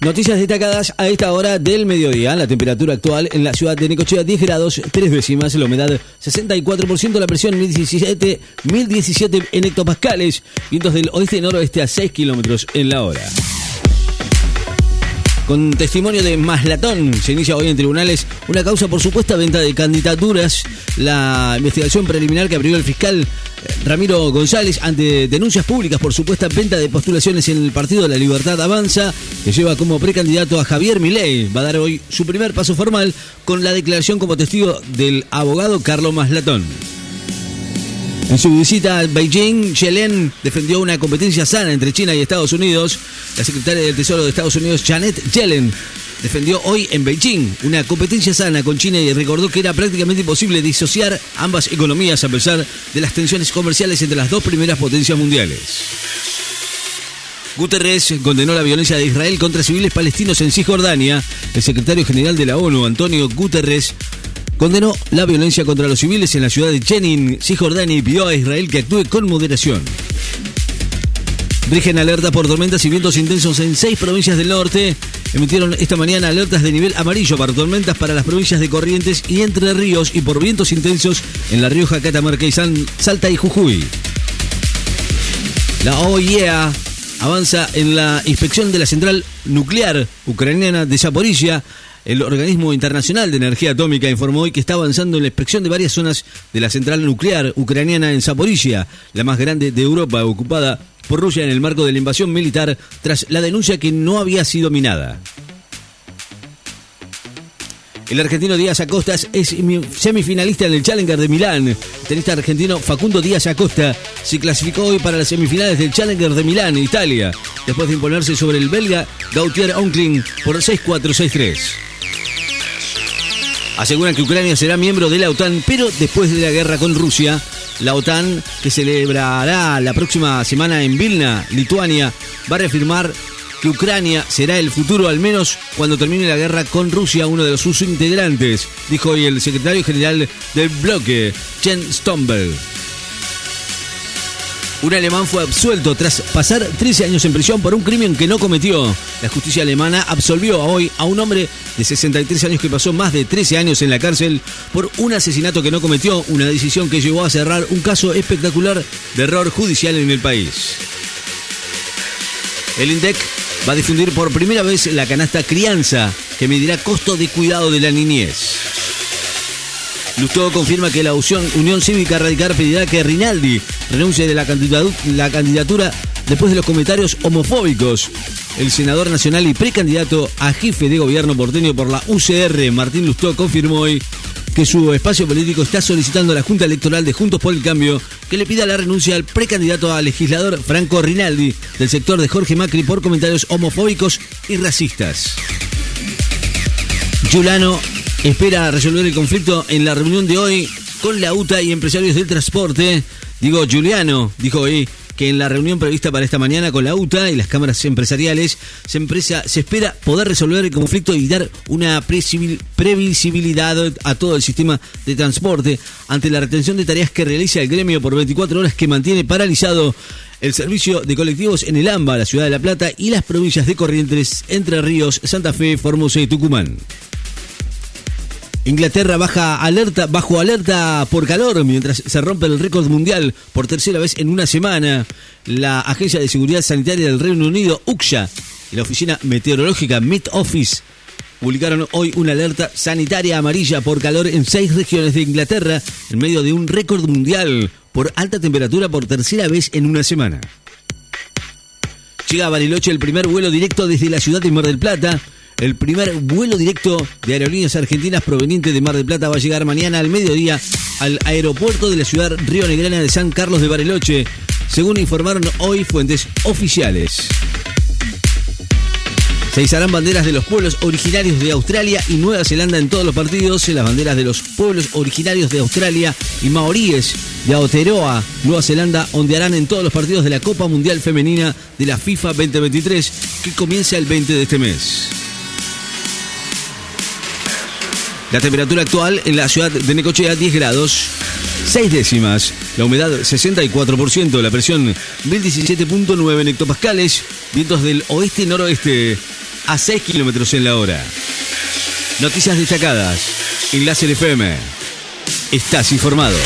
Noticias destacadas a esta hora del mediodía. La temperatura actual en la ciudad de Necochea 10 grados, 3 décimas, la humedad 64%, la presión 1017, 1017 en hectopascales, vientos del oeste y noroeste a 6 kilómetros en la hora. Con testimonio de Maslatón, se inicia hoy en tribunales una causa por supuesta venta de candidaturas. La investigación preliminar que abrió el fiscal eh, Ramiro González ante denuncias públicas por supuesta venta de postulaciones en el Partido de la Libertad Avanza, que lleva como precandidato a Javier Milei. Va a dar hoy su primer paso formal con la declaración como testigo del abogado Carlos Maslatón. En su visita a Beijing, Yellen defendió una competencia sana entre China y Estados Unidos. La secretaria del Tesoro de Estados Unidos, Janet Yellen, defendió hoy en Beijing una competencia sana con China y recordó que era prácticamente imposible disociar ambas economías a pesar de las tensiones comerciales entre las dos primeras potencias mundiales. Guterres condenó la violencia de Israel contra civiles palestinos en Cisjordania. El secretario general de la ONU, Antonio Guterres, condenó la violencia contra los civiles en la ciudad de Jenin, Cisjordania y pidió a Israel que actúe con moderación. Rigen alerta por tormentas y vientos intensos en seis provincias del norte. Emitieron esta mañana alertas de nivel amarillo para tormentas para las provincias de Corrientes y Entre Ríos y por vientos intensos en La Rioja, Catamarca y San, Salta y Jujuy. La OIEA avanza en la inspección de la central nuclear ucraniana de Zaporizhia el organismo internacional de energía atómica informó hoy que está avanzando en la inspección de varias zonas de la central nuclear ucraniana en Zaporizhia, la más grande de Europa, ocupada por Rusia en el marco de la invasión militar tras la denuncia que no había sido minada. El argentino Díaz Acosta es semifinalista en el Challenger de Milán. El tenista argentino Facundo Díaz Acosta se clasificó hoy para las semifinales del Challenger de Milán, Italia, después de imponerse sobre el belga Gautier Onkling por 6-4-6-3. Aseguran que Ucrania será miembro de la OTAN, pero después de la guerra con Rusia, la OTAN, que celebrará la próxima semana en Vilna, Lituania, va a reafirmar que Ucrania será el futuro al menos cuando termine la guerra con Rusia, uno de sus integrantes, dijo hoy el secretario general del bloque, Jens Stoltenberg. Un alemán fue absuelto tras pasar 13 años en prisión por un crimen que no cometió. La justicia alemana absolvió hoy a un hombre de 63 años que pasó más de 13 años en la cárcel por un asesinato que no cometió, una decisión que llevó a cerrar un caso espectacular de error judicial en el país. El INDEC va a difundir por primera vez la canasta crianza, que medirá costo de cuidado de la niñez. Lustó confirma que la Unión Cívica Radical pedirá que Rinaldi renuncie de la candidatura después de los comentarios homofóbicos. El senador nacional y precandidato a jefe de gobierno porteño por la UCR, Martín Lustó, confirmó hoy que su espacio político está solicitando a la Junta Electoral de Juntos por el Cambio que le pida la renuncia al precandidato a legislador Franco Rinaldi del sector de Jorge Macri por comentarios homofóbicos y racistas. Yulano espera resolver el conflicto en la reunión de hoy con la UTA y empresarios del transporte. Digo, Juliano dijo hoy que en la reunión prevista para esta mañana con la UTA y las cámaras empresariales se, empresa, se espera poder resolver el conflicto y dar una previsibilidad a todo el sistema de transporte ante la retención de tareas que realiza el gremio por 24 horas que mantiene paralizado el servicio de colectivos en el AMBA, la ciudad de La Plata y las provincias de Corrientes, Entre Ríos, Santa Fe, Formosa y Tucumán. Inglaterra baja alerta, bajo alerta por calor mientras se rompe el récord mundial por tercera vez en una semana. La Agencia de Seguridad Sanitaria del Reino Unido, UCSA, y la Oficina Meteorológica Met Office publicaron hoy una alerta sanitaria amarilla por calor en seis regiones de Inglaterra en medio de un récord mundial por alta temperatura por tercera vez en una semana. Llega a Bariloche el primer vuelo directo desde la ciudad de Mar del Plata el primer vuelo directo de aerolíneas argentinas proveniente de Mar del Plata va a llegar mañana al mediodía al aeropuerto de la ciudad río Negrana de San Carlos de Bariloche, según informaron hoy fuentes oficiales. Se izarán banderas de los pueblos originarios de Australia y Nueva Zelanda en todos los partidos. Las banderas de los pueblos originarios de Australia y maoríes de Aotearoa, Nueva Zelanda, ondearán en todos los partidos de la Copa Mundial Femenina de la FIFA 2023, que comienza el 20 de este mes. La temperatura actual en la ciudad de Necochea 10 grados, 6 décimas. La humedad 64%, la presión 1017.9 hectopascales, vientos del oeste y noroeste. a 6 kilómetros en la hora. Noticias destacadas en Láser FM. Estás informado.